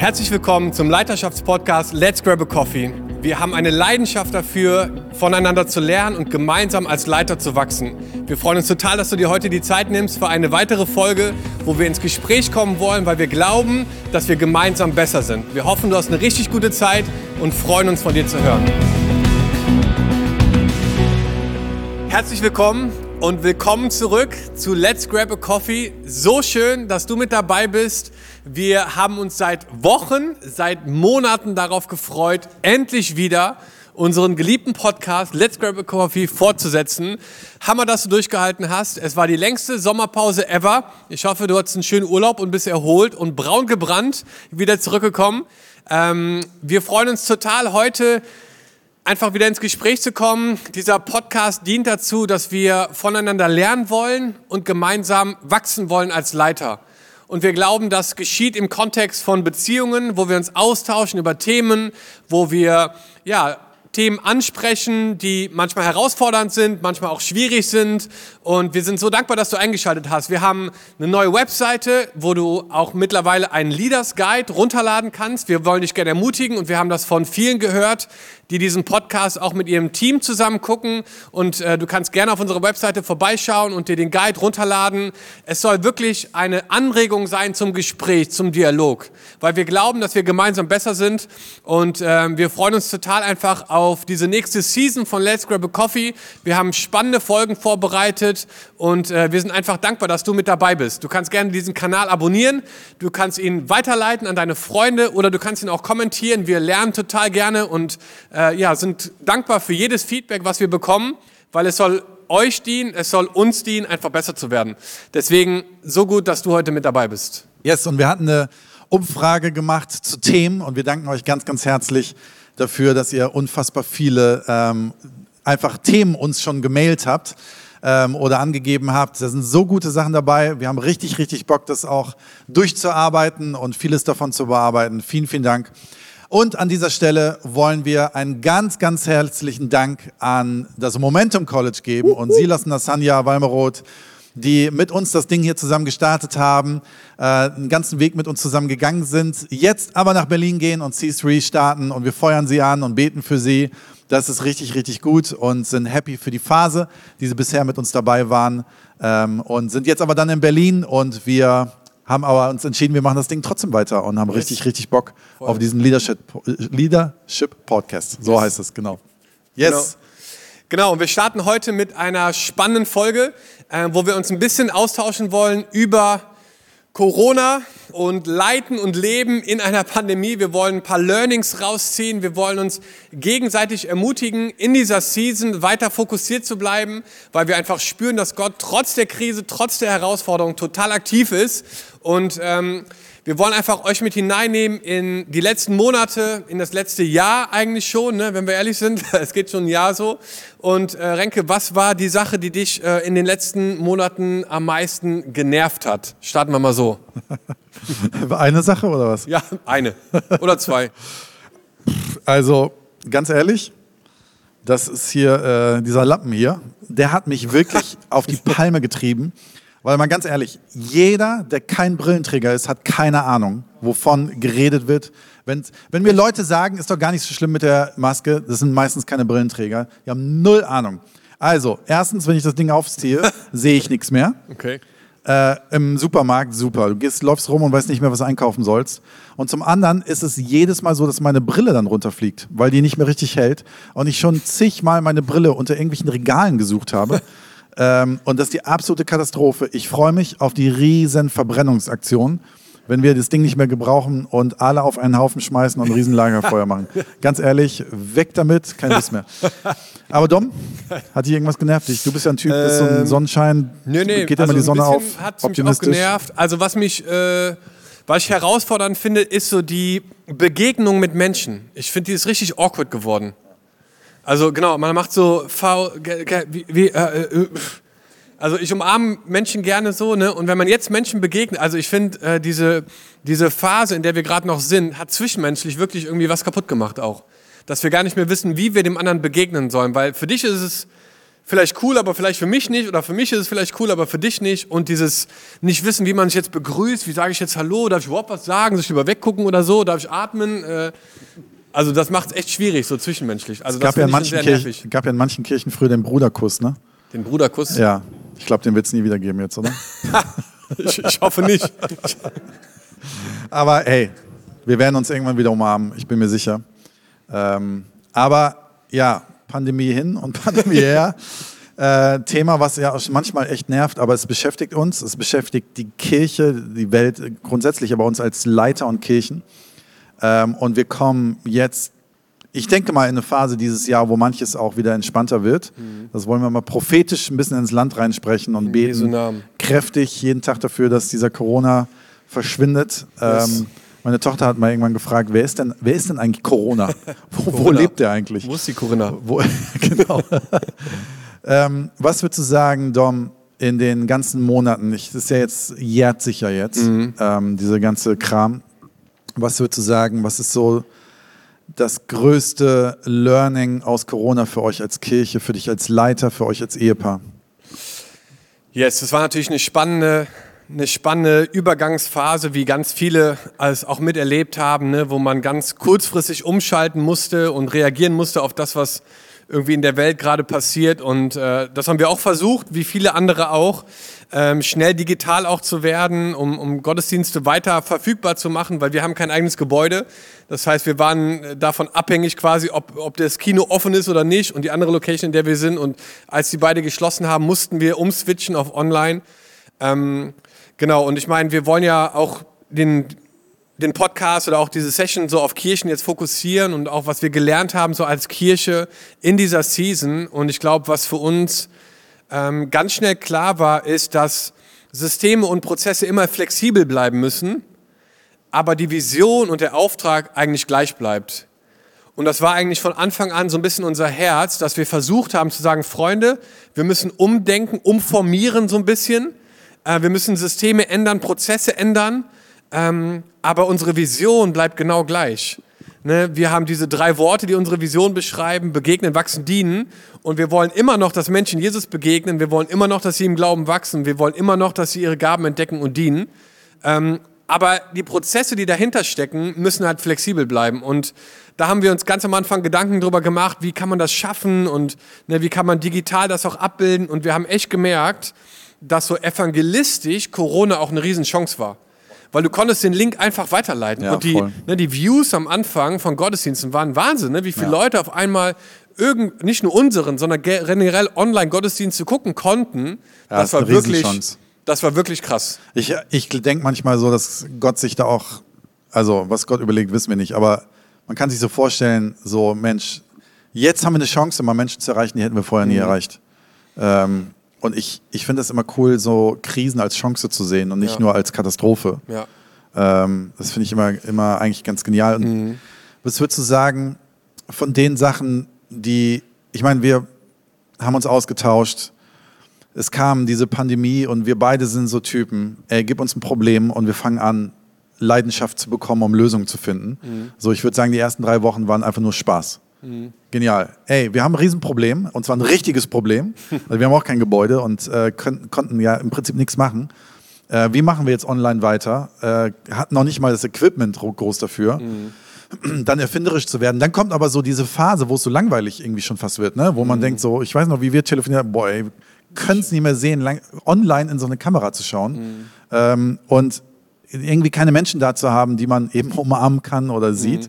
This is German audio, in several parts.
Herzlich willkommen zum Leiterschaftspodcast Let's Grab a Coffee. Wir haben eine Leidenschaft dafür, voneinander zu lernen und gemeinsam als Leiter zu wachsen. Wir freuen uns total, dass du dir heute die Zeit nimmst für eine weitere Folge, wo wir ins Gespräch kommen wollen, weil wir glauben, dass wir gemeinsam besser sind. Wir hoffen, du hast eine richtig gute Zeit und freuen uns von dir zu hören. Herzlich willkommen und willkommen zurück zu Let's Grab a Coffee. So schön, dass du mit dabei bist. Wir haben uns seit Wochen, seit Monaten darauf gefreut, endlich wieder unseren geliebten Podcast Let's Grab a Coffee fortzusetzen. Hammer, dass du durchgehalten hast. Es war die längste Sommerpause ever. Ich hoffe, du hattest einen schönen Urlaub und bist erholt und braun gebrannt wieder zurückgekommen. Ähm, wir freuen uns total heute einfach wieder ins Gespräch zu kommen. Dieser Podcast dient dazu, dass wir voneinander lernen wollen und gemeinsam wachsen wollen als Leiter. Und wir glauben, das geschieht im Kontext von Beziehungen, wo wir uns austauschen über Themen, wo wir ja, Themen ansprechen, die manchmal herausfordernd sind, manchmal auch schwierig sind. Und wir sind so dankbar, dass du eingeschaltet hast. Wir haben eine neue Webseite, wo du auch mittlerweile einen Leaders Guide runterladen kannst. Wir wollen dich gerne ermutigen und wir haben das von vielen gehört, die diesen Podcast auch mit ihrem Team zusammen gucken. Und äh, du kannst gerne auf unserer Webseite vorbeischauen und dir den Guide runterladen. Es soll wirklich eine Anregung sein zum Gespräch, zum Dialog, weil wir glauben, dass wir gemeinsam besser sind. Und äh, wir freuen uns total einfach auf diese nächste Season von Let's Grab a Coffee. Wir haben spannende Folgen vorbereitet und äh, wir sind einfach dankbar, dass du mit dabei bist. Du kannst gerne diesen Kanal abonnieren, du kannst ihn weiterleiten an deine Freunde oder du kannst ihn auch kommentieren. Wir lernen total gerne und äh, ja, sind dankbar für jedes Feedback, was wir bekommen, weil es soll euch dienen, es soll uns dienen, einfach besser zu werden. Deswegen so gut, dass du heute mit dabei bist. Yes, und wir hatten eine Umfrage gemacht zu Themen und wir danken euch ganz, ganz herzlich dafür, dass ihr unfassbar viele ähm, einfach Themen uns schon gemailt habt ähm, oder angegeben habt. Da sind so gute Sachen dabei. Wir haben richtig, richtig Bock, das auch durchzuarbeiten und vieles davon zu bearbeiten. Vielen, vielen Dank. Und an dieser Stelle wollen wir einen ganz, ganz herzlichen Dank an das Momentum College geben und Silas und Sanja Walmeroth, die mit uns das Ding hier zusammen gestartet haben, äh, einen ganzen Weg mit uns zusammen gegangen sind, jetzt aber nach Berlin gehen und C3 starten und wir feuern sie an und beten für sie. Das ist richtig, richtig gut und sind happy für die Phase, die sie bisher mit uns dabei waren ähm, und sind jetzt aber dann in Berlin und wir haben aber uns entschieden, wir machen das Ding trotzdem weiter und haben richtig, richtig Bock Voll. auf diesen Leadership, Leadership Podcast. So yes. heißt es, genau. Yes. Genau. Genau, und wir starten heute mit einer spannenden Folge, äh, wo wir uns ein bisschen austauschen wollen über Corona und Leiten und Leben in einer Pandemie. Wir wollen ein paar Learnings rausziehen. Wir wollen uns gegenseitig ermutigen, in dieser Season weiter fokussiert zu bleiben, weil wir einfach spüren, dass Gott trotz der Krise, trotz der Herausforderung total aktiv ist. Und ähm, wir wollen einfach euch mit hineinnehmen in die letzten Monate, in das letzte Jahr eigentlich schon, ne, wenn wir ehrlich sind. Es geht schon ein Jahr so. Und äh, Renke, was war die Sache, die dich äh, in den letzten Monaten am meisten genervt hat? Starten wir mal so. eine Sache oder was? Ja, eine oder zwei. Also ganz ehrlich, das ist hier äh, dieser Lappen hier. Der hat mich wirklich auf die Palme getrieben. Weil mal ganz ehrlich, jeder, der kein Brillenträger ist, hat keine Ahnung, wovon geredet wird. Wenn, wenn mir Leute sagen, ist doch gar nicht so schlimm mit der Maske, das sind meistens keine Brillenträger, die haben null Ahnung. Also, erstens, wenn ich das Ding aufziehe, sehe ich nichts mehr. Okay. Äh, Im Supermarkt super. Du gehst, läufst rum und weißt nicht mehr, was du einkaufen sollst. Und zum anderen ist es jedes Mal so, dass meine Brille dann runterfliegt, weil die nicht mehr richtig hält. Und ich schon zigmal meine Brille unter irgendwelchen Regalen gesucht habe. Ähm, und das ist die absolute Katastrophe. Ich freue mich auf die riesen Verbrennungsaktion, wenn wir das Ding nicht mehr gebrauchen und alle auf einen Haufen schmeißen und ein riesen Lagerfeuer machen. Ganz ehrlich, weg damit, kein Lust mehr. Aber Dom, hat dich irgendwas genervt? Du bist ja ein Typ, ähm, ist so ein ähm, Sonnenschein, nee, nee, geht also immer die Sonne auf, hat optimistisch. Mich auch genervt. Also was mich, äh, was ich herausfordernd finde, ist so die Begegnung mit Menschen. Ich finde, die ist richtig awkward geworden. Also genau, man macht so V, wie, wie, äh, äh, also ich umarme Menschen gerne so, ne? Und wenn man jetzt Menschen begegnet, also ich finde äh, diese diese Phase, in der wir gerade noch sind, hat zwischenmenschlich wirklich irgendwie was kaputt gemacht auch, dass wir gar nicht mehr wissen, wie wir dem anderen begegnen sollen, weil für dich ist es vielleicht cool, aber vielleicht für mich nicht. Oder für mich ist es vielleicht cool, aber für dich nicht. Und dieses nicht wissen, wie man sich jetzt begrüßt. Wie sage ich jetzt Hallo? Darf ich überhaupt was sagen? Soll ich lieber weggucken oder so? Darf ich atmen? Äh, also das macht es echt schwierig, so zwischenmenschlich. Also es gab das ja, in manchen sehr Kirchen, gab ja in manchen Kirchen früher den Bruderkuss, ne? Den Bruderkuss? Ja. Ich glaube, den wird es nie wieder geben jetzt, oder? Ich, ich hoffe nicht. Aber hey, wir werden uns irgendwann wieder umarmen, ich bin mir sicher. Ähm, aber ja, Pandemie hin und Pandemie her. Äh, Thema, was ja auch manchmal echt nervt, aber es beschäftigt uns, es beschäftigt die Kirche, die Welt grundsätzlich, aber uns als Leiter und Kirchen. Ähm, und wir kommen jetzt, ich denke mal, in eine Phase dieses Jahr, wo manches auch wieder entspannter wird. Das wollen wir mal prophetisch ein bisschen ins Land reinsprechen und Mhm. Jesu beten kräftig jeden Tag dafür, dass dieser Corona verschwindet. Yes. Ähm, meine Tochter hat mal irgendwann gefragt, wer ist denn, wer ist denn eigentlich Corona? Wo, wo Corona. lebt der eigentlich? Wo ist die Corinna? Wo, genau. ähm, was würdest du sagen, Dom, in den ganzen Monaten, ich, das ist ja jetzt, jährt sich ja jetzt, ähm, dieser ganze Kram. Was würdest du sagen, was ist so das größte Learning aus Corona für euch als Kirche, für dich als Leiter, für euch als Ehepaar? Yes, das war natürlich eine spannende, eine spannende Übergangsphase, wie ganz viele es auch miterlebt haben, ne, wo man ganz kurzfristig umschalten musste und reagieren musste auf das, was irgendwie in der Welt gerade passiert. Und äh, das haben wir auch versucht, wie viele andere auch, ähm, schnell digital auch zu werden, um, um Gottesdienste weiter verfügbar zu machen, weil wir haben kein eigenes Gebäude. Das heißt, wir waren äh, davon abhängig quasi, ob, ob das Kino offen ist oder nicht und die andere Location, in der wir sind. Und als die beide geschlossen haben, mussten wir umswitchen auf online. Ähm, genau, und ich meine, wir wollen ja auch den, den Podcast oder auch diese Session so auf Kirchen jetzt fokussieren und auch was wir gelernt haben so als Kirche in dieser Season. Und ich glaube, was für uns ähm, ganz schnell klar war, ist, dass Systeme und Prozesse immer flexibel bleiben müssen, aber die Vision und der Auftrag eigentlich gleich bleibt. Und das war eigentlich von Anfang an so ein bisschen unser Herz, dass wir versucht haben zu sagen, Freunde, wir müssen umdenken, umformieren so ein bisschen. Äh, wir müssen Systeme ändern, Prozesse ändern, ähm, aber unsere Vision bleibt genau gleich. Ne, wir haben diese drei Worte, die unsere Vision beschreiben, begegnen, wachsen, dienen. Und wir wollen immer noch, dass Menschen Jesus begegnen. Wir wollen immer noch, dass sie im Glauben wachsen. Wir wollen immer noch, dass sie ihre Gaben entdecken und dienen. Ähm, aber die Prozesse, die dahinter stecken, müssen halt flexibel bleiben. Und da haben wir uns ganz am Anfang Gedanken drüber gemacht, wie kann man das schaffen und ne, wie kann man digital das auch abbilden. Und wir haben echt gemerkt, dass so evangelistisch Corona auch eine Riesenchance war. Weil du konntest den Link einfach weiterleiten. Ja, und die, ne, die Views am Anfang von Gottesdiensten waren Wahnsinn, ne? wie viele Ja. Leute auf einmal irgend, nicht nur unseren, sondern ge- generell Online-Gottesdienste gucken konnten. Ja, das ist war wirklich, das war wirklich krass. Ich, ich denke manchmal so, dass Gott sich da auch, also was Gott überlegt, wissen wir nicht, aber man kann sich so vorstellen, so Mensch, jetzt haben wir eine Chance, mal Menschen zu erreichen, die hätten wir vorher nie erreicht. Ähm, und ich, ich finde es immer cool, so Krisen als Chance zu sehen und nicht Ja. nur als Katastrophe. Ja. Ähm, das finde ich immer, immer eigentlich ganz genial. Und was würdest du sagen von den Sachen, die, ich meine, wir haben uns ausgetauscht, es kam diese Pandemie und wir beide sind so Typen, ey, gib uns ein Problem und wir fangen an, Leidenschaft zu bekommen, um Lösungen zu finden. So, ich würde sagen, die ersten drei Wochen waren einfach nur Spaß. Genial. Ey, wir haben ein Riesenproblem und zwar ein richtiges Problem. Also wir haben auch kein Gebäude und äh, können, konnten ja im Prinzip nichts machen. Äh, wie machen wir jetzt online weiter? Äh, hatten noch nicht mal das Equipment gro- groß dafür. Dann erfinderisch zu werden. Dann kommt aber so diese Phase, wo es so langweilig irgendwie schon fast wird, ne? wo man denkt so, ich weiß noch, wie wir telefonieren, boah, ey, können es nicht mehr sehen, lang, online in so eine Kamera zu schauen ähm, und irgendwie keine Menschen da zu haben, die man eben umarmen kann oder sieht.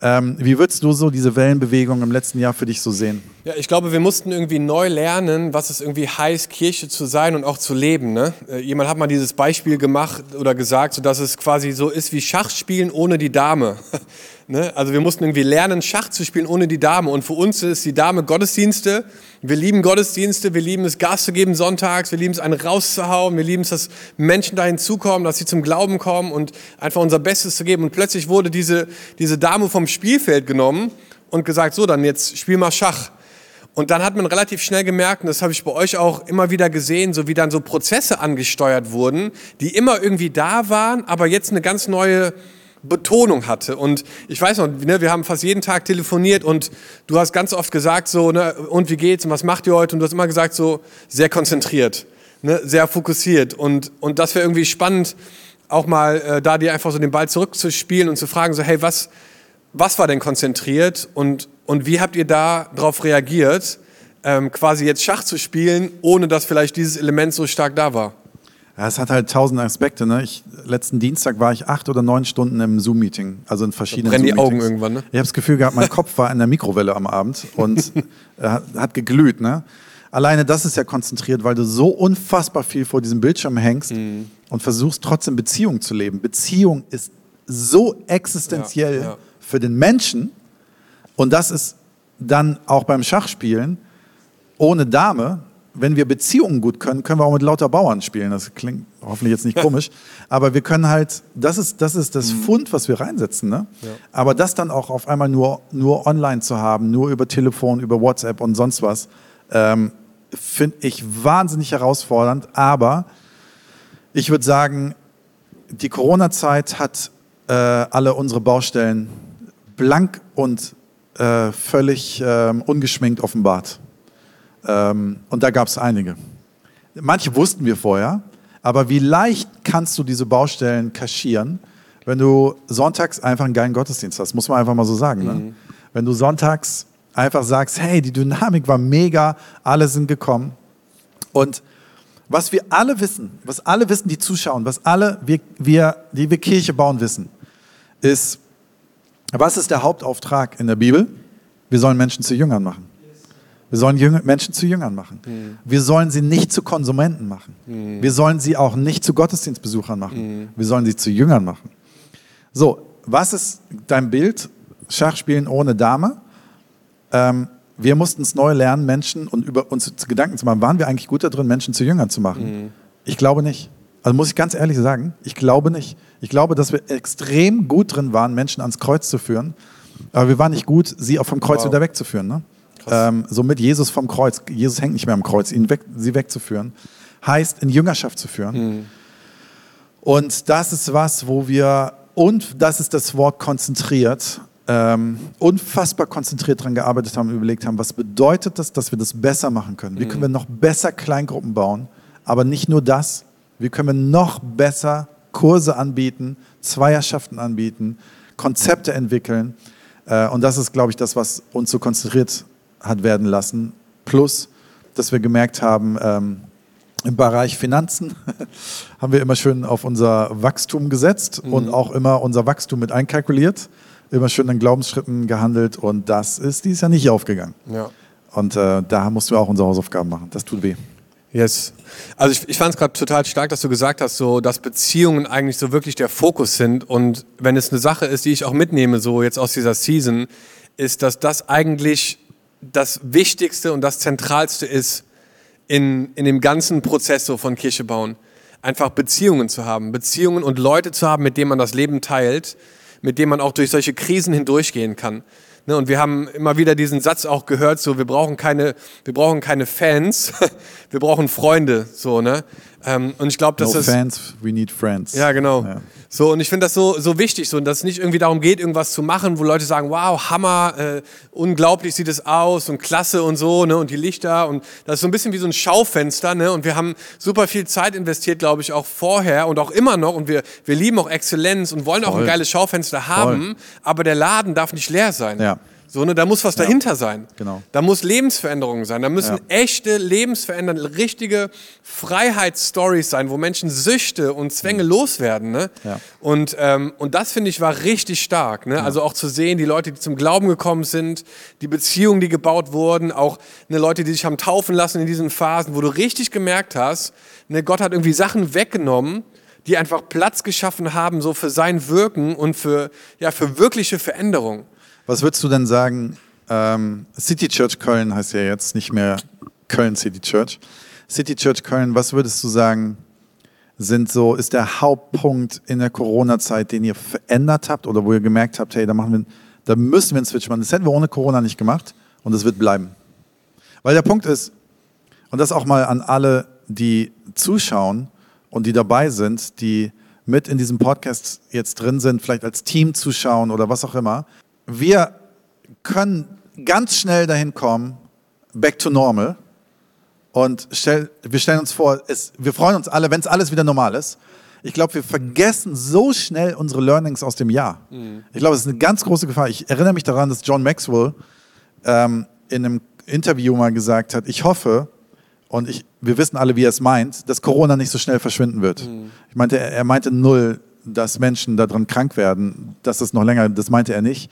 Ähm, wie würdest du so diese Wellenbewegung im letzten Jahr für dich so sehen? Ja, ich glaube, wir mussten irgendwie neu lernen, was es irgendwie heißt, Kirche zu sein und auch zu leben. Ne? Äh, Jemand hat mal dieses Beispiel gemacht oder gesagt, dass es quasi so ist wie Schachspielen ohne die Dame. ne? Also wir mussten irgendwie lernen, Schach zu spielen ohne die Dame. Und für uns ist die Dame Gottesdienste. Wir lieben Gottesdienste, wir lieben es, Gas zu geben sonntags, wir lieben es, einen rauszuhauen, wir lieben es, dass Menschen dahin zukommen, dass sie zum Glauben kommen und einfach unser Bestes zu geben. Und plötzlich wurde diese, diese Dame vom Spielfeld genommen und gesagt, so, dann jetzt spiel mal Schach. Und dann hat man relativ schnell gemerkt, und das habe ich bei euch auch immer wieder gesehen, so wie dann so Prozesse angesteuert wurden, die immer irgendwie da waren, aber jetzt eine ganz neue Betonung hatte. Und ich weiß noch, ne, wir haben fast jeden Tag telefoniert und du hast ganz oft gesagt so, ne, und wie geht's und was macht ihr heute? Und du hast immer gesagt so, sehr konzentriert, ne, sehr fokussiert. Und, und das wäre irgendwie spannend, auch mal äh, da dir einfach so den Ball zurückzuspielen und zu fragen so, hey, was, was war denn konzentriert und, und wie habt ihr da darauf reagiert, ähm, quasi jetzt Schach zu spielen, ohne dass vielleicht dieses Element so stark da war? Ja, es hat halt tausend Aspekte. Ne? Ich, letzten Dienstag war ich acht oder neun Stunden im Zoom-Meeting, also in verschiedenen Brennen die Augen irgendwann, ne? Ich habe das Gefühl gehabt, mein Kopf war in der Mikrowelle am Abend und hat, hat geglüht. Ne? Alleine das ist ja konzentriert, weil du so unfassbar viel vor diesem Bildschirm hängst mhm. und versuchst trotzdem Beziehung zu leben. Beziehung ist so existenziell ja, ja. für den Menschen und das ist dann auch beim Schachspielen ohne Dame wenn wir Beziehungen gut können, können wir auch mit lauter Bauern spielen. Das klingt hoffentlich jetzt nicht komisch, aber wir können halt, das ist das, ist das mhm. Fund, was wir reinsetzen. Ne? Ja. Aber das dann auch auf einmal nur, nur online zu haben, nur über Telefon, über WhatsApp und sonst was, ähm, finde ich wahnsinnig herausfordernd. Aber ich würde sagen, die Corona-Zeit hat äh, alle unsere Baustellen blank und äh, völlig äh, ungeschminkt offenbart. Ähm, und da gab es einige. Manche wussten wir vorher, aber wie leicht kannst du diese Baustellen kaschieren, wenn du sonntags einfach einen geilen Gottesdienst hast, muss man einfach mal so sagen. Ne? Mhm. Wenn du sonntags einfach sagst, hey, die Dynamik war mega, alle sind gekommen. Und was wir alle wissen, was alle wissen, die zuschauen, was alle, wir, wir, die wir Kirche bauen, wissen, ist, was ist der Hauptauftrag in der Bibel? Wir sollen Menschen zu Jüngern machen. Wir sollen Menschen zu Jüngern machen. Mhm. Wir sollen sie nicht zu Konsumenten machen. Mhm. Wir sollen sie auch nicht zu Gottesdienstbesuchern machen. Mhm. Wir sollen sie zu Jüngern machen. So, was ist dein Bild? Schachspielen ohne Dame. Ähm, wir mussten es neu lernen, Menschen und über uns Gedanken zu machen. Waren wir eigentlich gut darin, Menschen zu Jüngern zu machen? Mhm. Ich glaube nicht. Also muss ich ganz ehrlich sagen, ich glaube nicht. Ich glaube, dass wir extrem gut drin waren, Menschen ans Kreuz zu führen, aber wir waren nicht gut, sie auch vom Kreuz wow. wieder wegzuführen. Ne? Ähm, somit Jesus vom Kreuz, Jesus hängt nicht mehr am Kreuz, ihn weg, sie wegzuführen, heißt in Jüngerschaft zu führen. Mhm. Und das ist was, wo wir, und das ist das Wort konzentriert, ähm, unfassbar konzentriert daran gearbeitet haben und überlegt haben, was bedeutet das, dass wir das besser machen können? Wie mhm. können wir noch besser Kleingruppen bauen? Aber nicht nur das, wie können wir noch besser Kurse anbieten, Zweierschaften anbieten, Konzepte entwickeln. Äh, und das ist, glaube ich, das, was uns so konzentriert hat werden lassen. Plus, dass wir gemerkt haben, ähm, im Bereich Finanzen haben wir immer schön auf unser Wachstum gesetzt mhm. und auch immer unser Wachstum mit einkalkuliert, immer schön in Glaubensschritten gehandelt und das ist dieses Jahr nicht aufgegangen. Ja. Und äh, da mussten wir auch unsere Hausaufgaben machen. Das tut weh. Yes. Also ich, ich fand es gerade total stark, dass du gesagt hast, so, dass Beziehungen eigentlich so wirklich der Fokus sind. Und wenn es eine Sache ist, die ich auch mitnehme, so jetzt aus dieser Season, ist, dass das eigentlich das Wichtigste und das Zentralste ist in, in dem ganzen Prozess so von Kirche bauen. Einfach Beziehungen zu haben, Beziehungen und Leute zu haben, mit denen man das Leben teilt, mit denen man auch durch solche Krisen hindurchgehen kann. Ne, und wir haben immer wieder diesen Satz auch gehört, so wir brauchen keine, wir brauchen keine Fans, wir brauchen Freunde, so ne. Ähm, und ich glaube, dass no das Fans, we need friends. Ja, genau. Ja. So und ich finde das so so wichtig, so dass es nicht irgendwie darum geht, irgendwas zu machen, wo Leute sagen, wow, Hammer, äh, unglaublich sieht es aus und klasse und so ne und die Lichter und das ist so ein bisschen wie so ein Schaufenster ne und wir haben super viel Zeit investiert, glaube ich, auch vorher und auch immer noch und wir wir lieben auch Exzellenz und wollen Voll. auch ein geiles Schaufenster haben, Voll. aber der Laden darf nicht leer sein. Ja. So, ne, da muss was ja. dahinter sein. Genau. Da muss Lebensveränderungen sein. Da müssen ja. echte Lebensverändernde, richtige Freiheitsstories sein, wo Menschen Süchte und Zwänge mhm. loswerden. Ne? Ja. Und, ähm, und das finde ich war richtig stark. Ne? Also auch zu sehen, die Leute, die zum Glauben gekommen sind, die Beziehungen, die gebaut wurden, auch ne, Leute, die sich haben taufen lassen in diesen Phasen, wo du richtig gemerkt hast, ne, Gott hat irgendwie Sachen weggenommen, die einfach Platz geschaffen haben, so für sein Wirken und für, ja, für wirkliche Veränderung. Was würdest du denn sagen? Ähm, City Church Köln heißt ja jetzt nicht mehr Köln City Church. City Church Köln, was würdest du sagen, sind so, ist der Hauptpunkt in der Corona-Zeit, den ihr verändert habt oder wo ihr gemerkt habt, hey, da machen wir, da müssen wir einen Switch machen. Das hätten wir ohne Corona nicht gemacht und es wird bleiben. Weil der Punkt ist, und das auch mal an alle, die zuschauen und die dabei sind, die mit in diesem Podcast jetzt drin sind, vielleicht als Team zuschauen oder was auch immer, wir können ganz schnell dahin kommen, back to normal. Und stell, wir stellen uns vor, es, wir freuen uns alle, wenn es alles wieder normal ist. Ich glaube, wir vergessen so schnell unsere Learnings aus dem Jahr. Mhm. Ich glaube, es ist eine ganz große Gefahr. Ich erinnere mich daran, dass John Maxwell ähm, in einem Interview mal gesagt hat, ich hoffe, und ich, wir wissen alle, wie er es meint, dass Corona nicht so schnell verschwinden wird. Mhm. Ich meinte, er, er meinte null, dass Menschen daran krank werden, dass es noch länger, das meinte er nicht.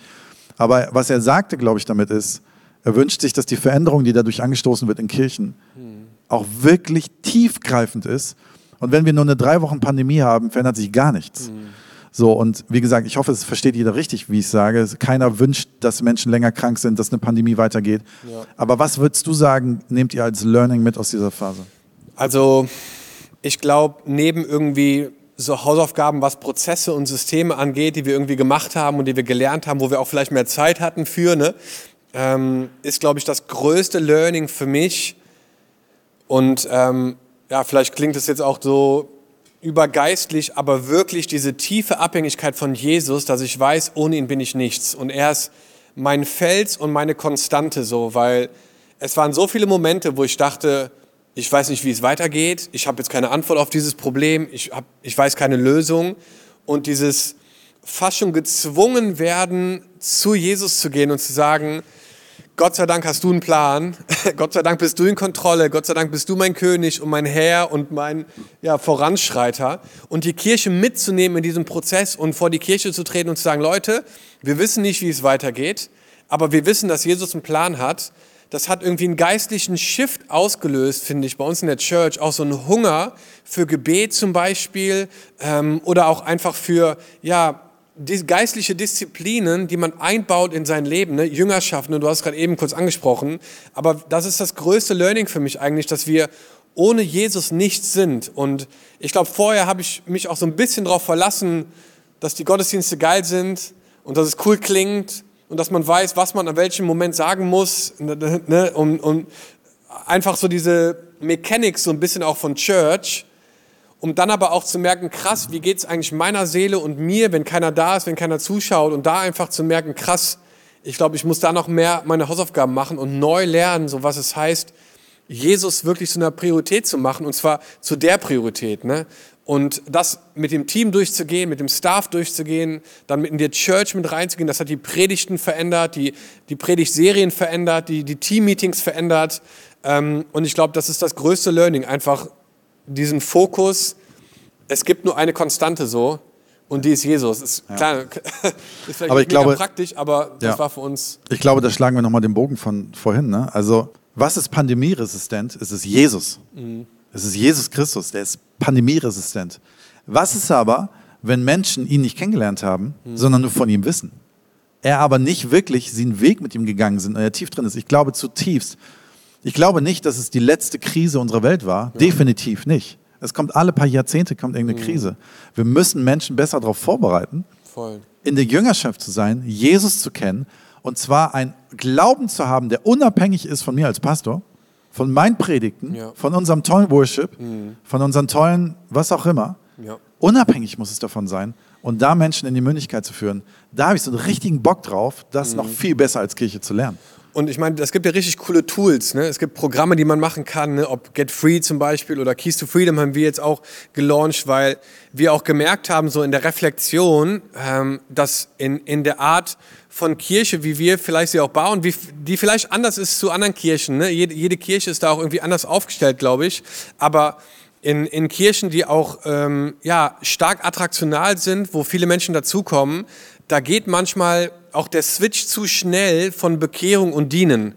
Aber was er sagte, glaube ich, damit ist, er wünscht sich, dass die Veränderung, die dadurch angestoßen wird in Kirchen, mhm. auch wirklich tiefgreifend ist. Und wenn wir nur eine drei Wochen Pandemie haben, verändert sich gar nichts. Mhm. So, und wie gesagt, ich hoffe, es versteht jeder richtig, wie ich sage. Keiner wünscht, dass Menschen länger krank sind, dass eine Pandemie weitergeht. Ja. Aber was würdest du sagen, nehmt ihr als Learning mit aus dieser Phase? Also, ich glaube, neben irgendwie so Hausaufgaben, was Prozesse und Systeme angeht, die wir irgendwie gemacht haben und die wir gelernt haben, wo wir auch vielleicht mehr Zeit hatten für, ne, ähm, ist, glaube ich, das größte Learning für mich. Und ähm, ja, vielleicht klingt es jetzt auch so übergeistlich, aber wirklich diese tiefe Abhängigkeit von Jesus, dass ich weiß, ohne ihn bin ich nichts. Und er ist mein Fels und meine Konstante so, weil es waren so viele Momente, wo ich dachte, ich weiß nicht, wie es weitergeht, ich habe jetzt keine Antwort auf dieses Problem, ich, hab, ich weiß keine Lösung. Und dieses fast schon gezwungen werden, zu Jesus zu gehen und zu sagen, Gott sei Dank hast du einen Plan. Gott sei Dank bist du in Kontrolle. Gott sei Dank bist du mein König und mein Herr und mein ja, Voranschreiter. Und die Kirche mitzunehmen in diesem Prozess und vor die Kirche zu treten und zu sagen, Leute, wir wissen nicht, wie es weitergeht, aber wir wissen, dass Jesus einen Plan hat. Das hat irgendwie einen geistlichen Shift ausgelöst, finde ich, bei uns in der Church. Auch so einen Hunger für Gebet zum Beispiel ähm, oder auch einfach für, ja, geistliche Disziplinen, die man einbaut in sein Leben, ne? Jüngerschaft, ne? du hast gerade eben kurz angesprochen, aber das ist das größte Learning für mich eigentlich, dass wir ohne Jesus nichts sind. Und ich glaube, vorher habe ich mich auch so ein bisschen darauf verlassen, dass die Gottesdienste geil sind und dass es cool klingt und dass man weiß, was man an welchem Moment sagen muss, ne? ne und, und einfach so diese Mechanics so ein bisschen auch von Church um dann aber auch zu merken, krass, wie geht es eigentlich meiner Seele und mir, wenn keiner da ist, wenn keiner zuschaut und da einfach zu merken, krass, ich glaube, ich muss da noch mehr meine Hausaufgaben machen und neu lernen, so was es heißt, Jesus wirklich zu einer Priorität zu machen und zwar zu der Priorität. Ne? Und das mit dem Team durchzugehen, mit dem Staff durchzugehen, dann mit in die Church mit reinzugehen, das hat die Predigten verändert, die, die Predigtserien verändert, die, die Team-Meetings verändert. Ähm, und ich glaube, das ist das größte Learning, einfach diesen Fokus, es gibt nur eine Konstante so und die ist Jesus. Ist, ja. klar, ist vielleicht aber ich glaube, praktisch, aber das ja. war für uns. Ich glaube, da schlagen wir nochmal den Bogen von vorhin. Ne? Also, was ist pandemieresistent? Es ist Jesus. Mhm. Es ist Jesus Christus, der ist pandemieresistent. Was ist aber, wenn Menschen ihn nicht kennengelernt haben, mhm. sondern nur von ihm wissen? Er aber nicht wirklich den Weg mit ihm gegangen sind und er tief drin ist. Ich glaube zutiefst, ich glaube nicht, dass es die letzte Krise unserer Welt war. Ja. Definitiv nicht. Es kommt alle paar Jahrzehnte kommt irgendeine mhm. Krise. Wir müssen Menschen besser darauf vorbereiten, Voll. in der Jüngerschaft zu sein, Jesus zu kennen und zwar ein Glauben zu haben, der unabhängig ist von mir als Pastor, von meinen Predigten, ja. von unserem tollen Worship, mhm. von unseren tollen, was auch immer. Ja. Unabhängig muss es davon sein und da Menschen in die Mündigkeit zu führen. Da habe ich so einen richtigen Bock drauf, das mhm. noch viel besser als Kirche zu lernen. Und ich meine, es gibt ja richtig coole Tools. Ne? Es gibt Programme, die man machen kann, ne? ob Get Free zum Beispiel oder Keys to Freedom haben wir jetzt auch gelauncht, weil wir auch gemerkt haben, so in der Reflexion, ähm, dass in, in der Art von Kirche, wie wir vielleicht sie auch bauen, wie, die vielleicht anders ist zu anderen Kirchen. Ne? Jede, jede Kirche ist da auch irgendwie anders aufgestellt, glaube ich. Aber in, in Kirchen, die auch ähm, ja, stark attraktional sind, wo viele Menschen dazukommen, da geht manchmal auch der Switch zu schnell von Bekehrung und Dienen.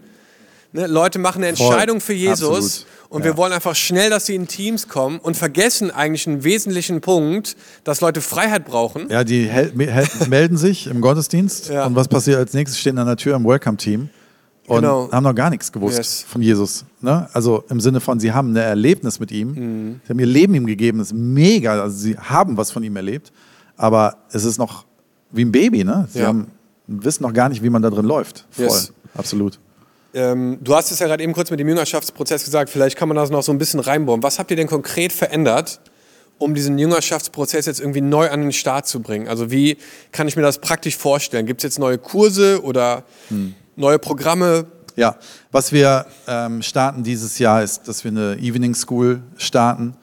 Ne, Leute machen eine Entscheidung für Jesus Absolut. und ja. wir wollen einfach schnell, dass sie in Teams kommen und vergessen eigentlich einen wesentlichen Punkt, dass Leute Freiheit brauchen. Ja, die melden sich im Gottesdienst ja. und was passiert als nächstes? Stehen an der Tür im Welcome-Team und genau. haben noch gar nichts gewusst yes. von Jesus. Ne? Also im Sinne von, sie haben ein Erlebnis mit ihm, mhm. sie haben ihr Leben ihm gegeben, das ist mega, also sie haben was von ihm erlebt, aber es ist noch wie ein Baby, ne? Sie ja. haben, wissen noch gar nicht, wie man da drin läuft. Voll, yes. absolut. Ähm, du hast es ja gerade eben kurz mit dem Jüngerschaftsprozess gesagt, vielleicht kann man das noch so ein bisschen reinbauen. Was habt ihr denn konkret verändert, um diesen Jüngerschaftsprozess jetzt irgendwie neu an den Start zu bringen? Also wie kann ich mir das praktisch vorstellen? Gibt es jetzt neue Kurse oder hm. neue Programme? Ja, was wir ähm, starten dieses Jahr ist, dass wir eine Evening School starten,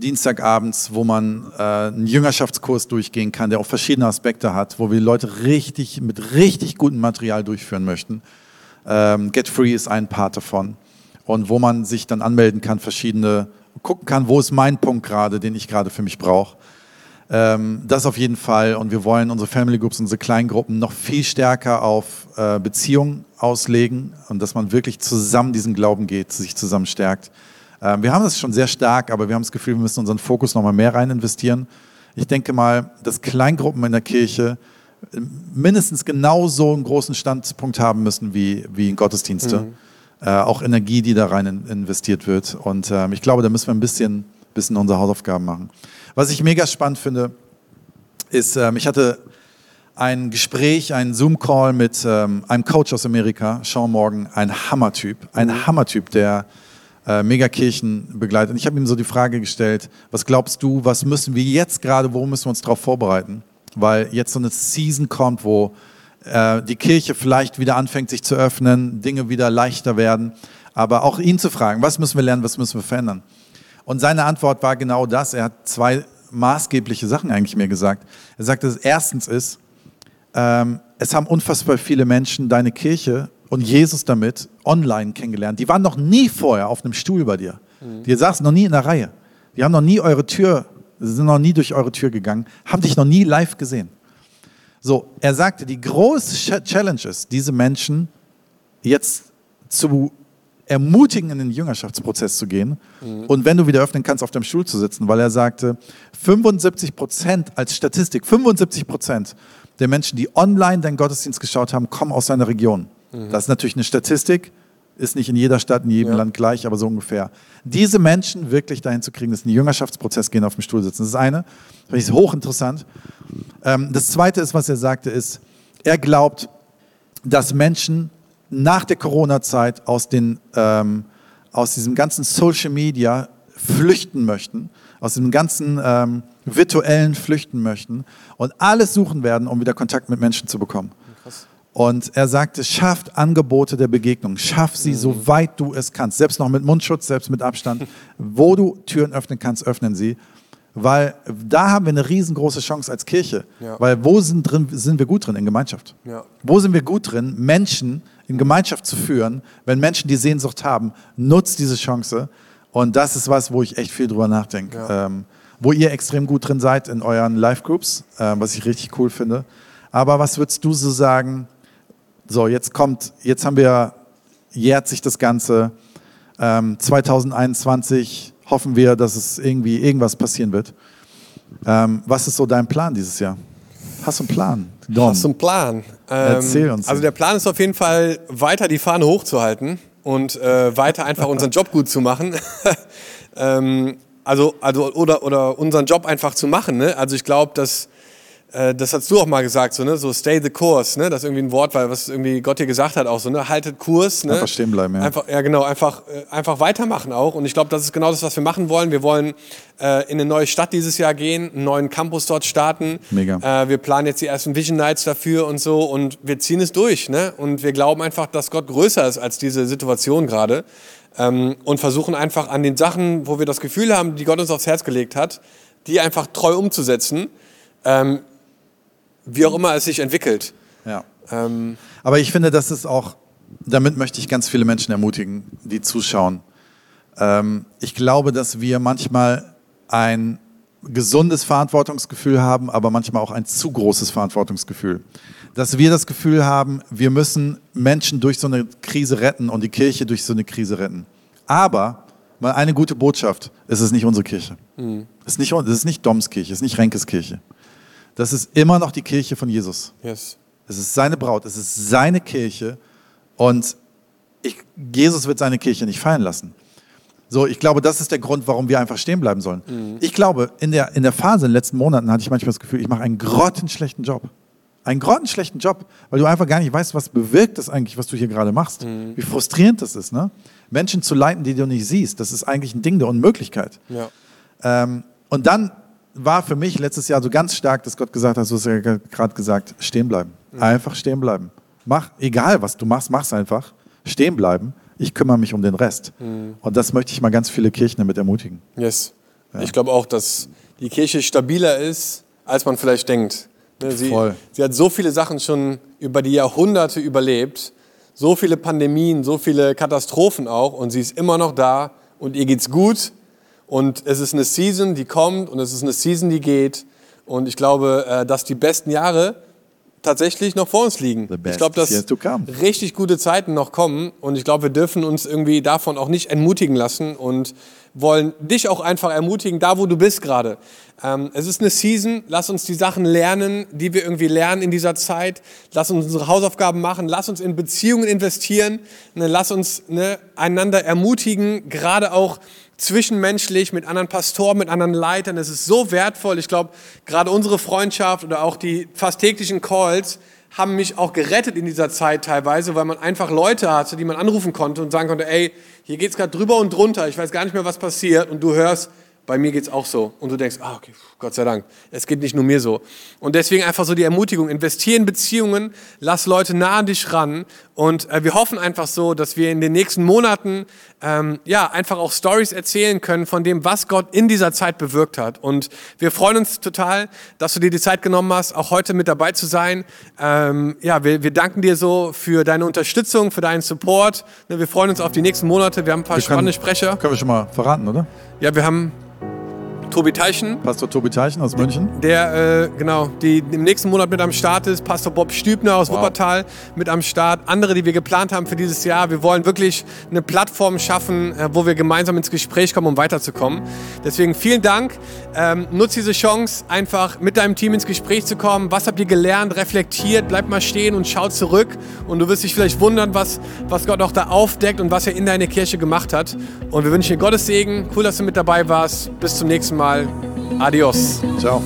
Dienstagabends, wo man äh, einen Jüngerschaftskurs durchgehen kann, der auch verschiedene Aspekte hat, wo wir Leute richtig mit richtig gutem Material durchführen möchten. Ähm, Get Free ist ein Part davon und wo man sich dann anmelden kann, verschiedene gucken kann, wo ist mein Punkt gerade, den ich gerade für mich brauche. Ähm, das auf jeden Fall. Und wir wollen unsere Family Groups, unsere Kleingruppen noch viel stärker auf äh, Beziehungen auslegen und dass man wirklich zusammen diesen Glauben geht, sich zusammen stärkt. Ähm, wir haben das schon sehr stark, aber wir haben das Gefühl, wir müssen unseren Fokus noch mal mehr rein investieren. Ich denke mal, dass Kleingruppen in der Kirche mindestens genauso einen großen Standpunkt haben müssen wie, wie in Gottesdienste. Mhm äh, auch Energie, die da rein in, investiert wird. Und ähm, ich glaube, da müssen wir ein bisschen, bisschen unsere Hausaufgaben machen. Was ich mega spannend finde, ist, ähm, ich hatte ein Gespräch, einen Zoom-Call mit ähm, einem Coach aus Amerika, Sean Morgan, ein Hammertyp, ein mhm. Hammertyp, der äh, Megakirchen begleitet. Und ich habe ihm so die Frage gestellt, was glaubst du, was müssen wir jetzt gerade, wo müssen wir uns darauf vorbereiten? Weil jetzt so eine Season kommt, wo äh, die Kirche vielleicht wieder anfängt, sich zu öffnen, Dinge wieder leichter werden. Aber auch ihn zu fragen, was müssen wir lernen, was müssen wir verändern? Und seine Antwort war genau das. Er hat zwei maßgebliche Sachen eigentlich mir gesagt. Er sagte, erstens ist, ähm, es haben unfassbar viele Menschen deine Kirche und Jesus damit online kennengelernt. Die waren noch nie vorher auf einem Stuhl bei dir. Mhm. Die saßen noch nie in der Reihe. Die haben noch nie eure Tür, sind noch nie durch eure Tür gegangen, haben dich noch nie live gesehen. So, er sagte, die große Challenge ist, diese Menschen jetzt zu ermutigen, in den Jüngerschaftsprozess zu gehen mhm. und wenn du wieder öffnen kannst, auf dem Stuhl zu sitzen, weil er sagte, 75 Prozent als Statistik, 75 Prozent der Menschen, die online deinen Gottesdienst geschaut haben, kommen aus seiner Region. Mhm. Das ist natürlich eine Statistik, ist nicht in jeder Stadt, in jedem ja. Land gleich, aber so ungefähr. Diese Menschen wirklich dahin zu kriegen, dass sie in den Jüngerschaftsprozess gehen, auf dem Stuhl sitzen, das ist eine. Das ist hochinteressant. Ähm, das zweite ist, was er sagte, ist, er glaubt, dass Menschen nach der Corona-Zeit aus, ähm, aus diesem ganzen Social Media flüchten möchten, aus dem ganzen ähm, virtuellen flüchten möchten und alles suchen werden, um wieder Kontakt mit Menschen zu bekommen. Und er sagte, schafft Angebote der Begegnung, schaff sie, mhm. so weit du es kannst, selbst noch mit Mundschutz, selbst mit Abstand. Wo du Türen öffnen kannst, öffnen sie. Weil da haben wir eine riesengroße Chance als Kirche. Ja. Weil wo sind, drin, sind wir gut drin? In Gemeinschaft. Ja. Wo sind wir gut drin, Menschen in Gemeinschaft zu führen? Wenn Menschen die Sehnsucht haben, nutzt diese Chance. Und das ist was, wo ich echt viel drüber nachdenke. Ja. Ähm, wo ihr extrem gut drin seid in euren Live-Groups, äh, was ich richtig cool finde. Aber was würdest du so sagen? So, jetzt kommt, jetzt haben wir, jährt sich das Ganze. Ähm, 2021 hoffen wir, dass es irgendwie irgendwas passieren wird. Ähm, was ist so dein Plan dieses Jahr? Hast du einen Plan? Don? Hast du einen Plan? Erzähl ähm, uns. Also der Plan ist auf jeden Fall, weiter die Fahne hochzuhalten und äh, weiter einfach unseren Job gut zu machen. ähm, also, also oder, oder unseren Job einfach zu machen. Ne? Also ich glaube, dass äh, das hast du auch mal gesagt, so, ne? so stay the course, ne? das ist irgendwie ein Wort, weil was irgendwie Gott dir gesagt hat, auch so, ne? haltet Kurs. Ne? Einfach stehen bleiben, ja. Einfach, ja, genau, einfach, äh, einfach weitermachen auch. Und ich glaube, das ist genau das, was wir machen wollen. Wir wollen äh, in eine neue Stadt dieses Jahr gehen, einen neuen Campus dort starten. Mega. Äh, wir planen jetzt die ersten Vision Nights dafür und so und wir ziehen es durch. Ne? Und wir glauben einfach, dass Gott größer ist als diese Situation gerade. Ähm, und versuchen einfach an den Sachen, wo wir das Gefühl haben, die Gott uns aufs Herz gelegt hat, die einfach treu umzusetzen. Ähm, wie auch immer es sich entwickelt. Ja. Ähm, Aber ich finde, das ist auch, damit möchte ich ganz viele Menschen ermutigen, die zuschauen. Ähm, ich glaube, dass wir manchmal ein gesundes Verantwortungsgefühl haben, aber manchmal auch ein zu großes Verantwortungsgefühl. Dass wir das Gefühl haben, wir müssen Menschen durch so eine Krise retten und die Kirche durch so eine Krise retten. Aber mal eine gute Botschaft, es ist nicht unsere Kirche. Mhm. Es, ist nicht, es ist nicht Doms Kirche, es ist nicht Renkes Kirche das ist immer noch die Kirche von Jesus. Yes. Es ist seine Braut, es ist seine Kirche und ich, Jesus wird seine Kirche nicht fallen lassen. So, ich glaube, das ist der Grund, warum wir einfach stehen bleiben sollen. Mhm. Ich glaube, in der, in der Phase in den letzten Monaten hatte ich manchmal das Gefühl, ich mache einen grottenschlechten Job. Einen grottenschlechten Job, weil du einfach gar nicht weißt, was bewirkt das eigentlich, was du hier gerade machst. Mhm. Wie frustrierend das ist, ne? Menschen zu leiten, die du nicht siehst, das ist eigentlich ein Ding der Unmöglichkeit. Ja. Ähm, Und dann war für mich letztes Jahr so ganz stark, dass Gott gesagt hat, du hast ja gerade gesagt, stehen bleiben. Einfach stehen bleiben. Mach, egal was du machst, mach's einfach. Stehen bleiben. Ich kümmere mich um den Rest. Und das möchte ich mal ganz viele Kirchen damit ermutigen. Yes. Ich glaube auch, dass die Kirche stabiler ist, als man vielleicht denkt. Ne, Sie, Voll. sie hat so viele Sachen schon über die Jahrhunderte überlebt, so viele Pandemien, so viele Katastrophen auch und sie ist immer noch da und ihr geht's gut und es ist eine Season, die kommt und es ist eine Season, die geht und ich glaube, äh, dass die besten Jahre tatsächlich noch vor uns liegen. Ich glaube, dass richtig gute Zeiten noch kommen und ich glaube, wir dürfen uns irgendwie davon auch nicht entmutigen lassen und wollen dich auch einfach ermutigen, da wo du bist gerade. Ähm, es ist eine Season, lass uns die Sachen lernen, die wir irgendwie lernen in dieser Zeit. Lass uns unsere Hausaufgaben machen, lass uns in Beziehungen investieren, ne, lass uns ne, einander ermutigen, gerade auch zwischenmenschlich mit anderen Pastoren, mit anderen Leitern. Es ist so wertvoll. Ich glaube, gerade unsere Freundschaft oder auch die fast täglichen Calls haben mich auch gerettet in dieser Zeit teilweise, weil man einfach Leute hatte, die man anrufen konnte und sagen konnte, ey, hier geht's gerade drüber und drunter, ich weiß gar nicht mehr, was passiert und du hörst, bei mir geht's auch so. Und du denkst, ah, okay, Gott sei Dank, es geht nicht nur mir so. Und deswegen einfach so die Ermutigung, investier in Beziehungen, lass Leute nah an dich ran. Und äh, wir hoffen einfach so, dass wir in den nächsten Monaten ähm, ja einfach auch Stories erzählen können von dem, was Gott in dieser Zeit bewirkt hat. Und wir freuen uns total, dass du dir die Zeit genommen hast, auch heute mit dabei zu sein. Ähm, ja, wir, wir danken dir so für deine Unterstützung, für deinen Support. Ne, Wir freuen uns auf die nächsten Monate. Wir haben ein paar Wir können- spannende Sprecher. Können wir schon mal verraten, oder? Ja, wir haben Tobi Teichen, Pastor Tobi Teichen aus München. der äh, genau die im nächsten Monat mit am Start ist, Pastor Bob Stübner aus Wow. Wuppertal mit am Start, andere, die wir geplant haben für dieses Jahr. Wir wollen wirklich eine Plattform schaffen, äh, wo wir gemeinsam ins Gespräch kommen, um weiterzukommen. Deswegen vielen Dank. Ähm, nutz diese Chance, einfach mit deinem Team ins Gespräch zu kommen. Was habt ihr gelernt? Reflektiert, bleib mal stehen und schau zurück. Und du wirst dich vielleicht wundern, was, was Gott auch da aufdeckt und was er in deine Kirche gemacht hat. Und wir wünschen dir Gottes Segen. Cool, dass du mit dabei warst. Bis zum nächsten Mal. Adios. Ciao.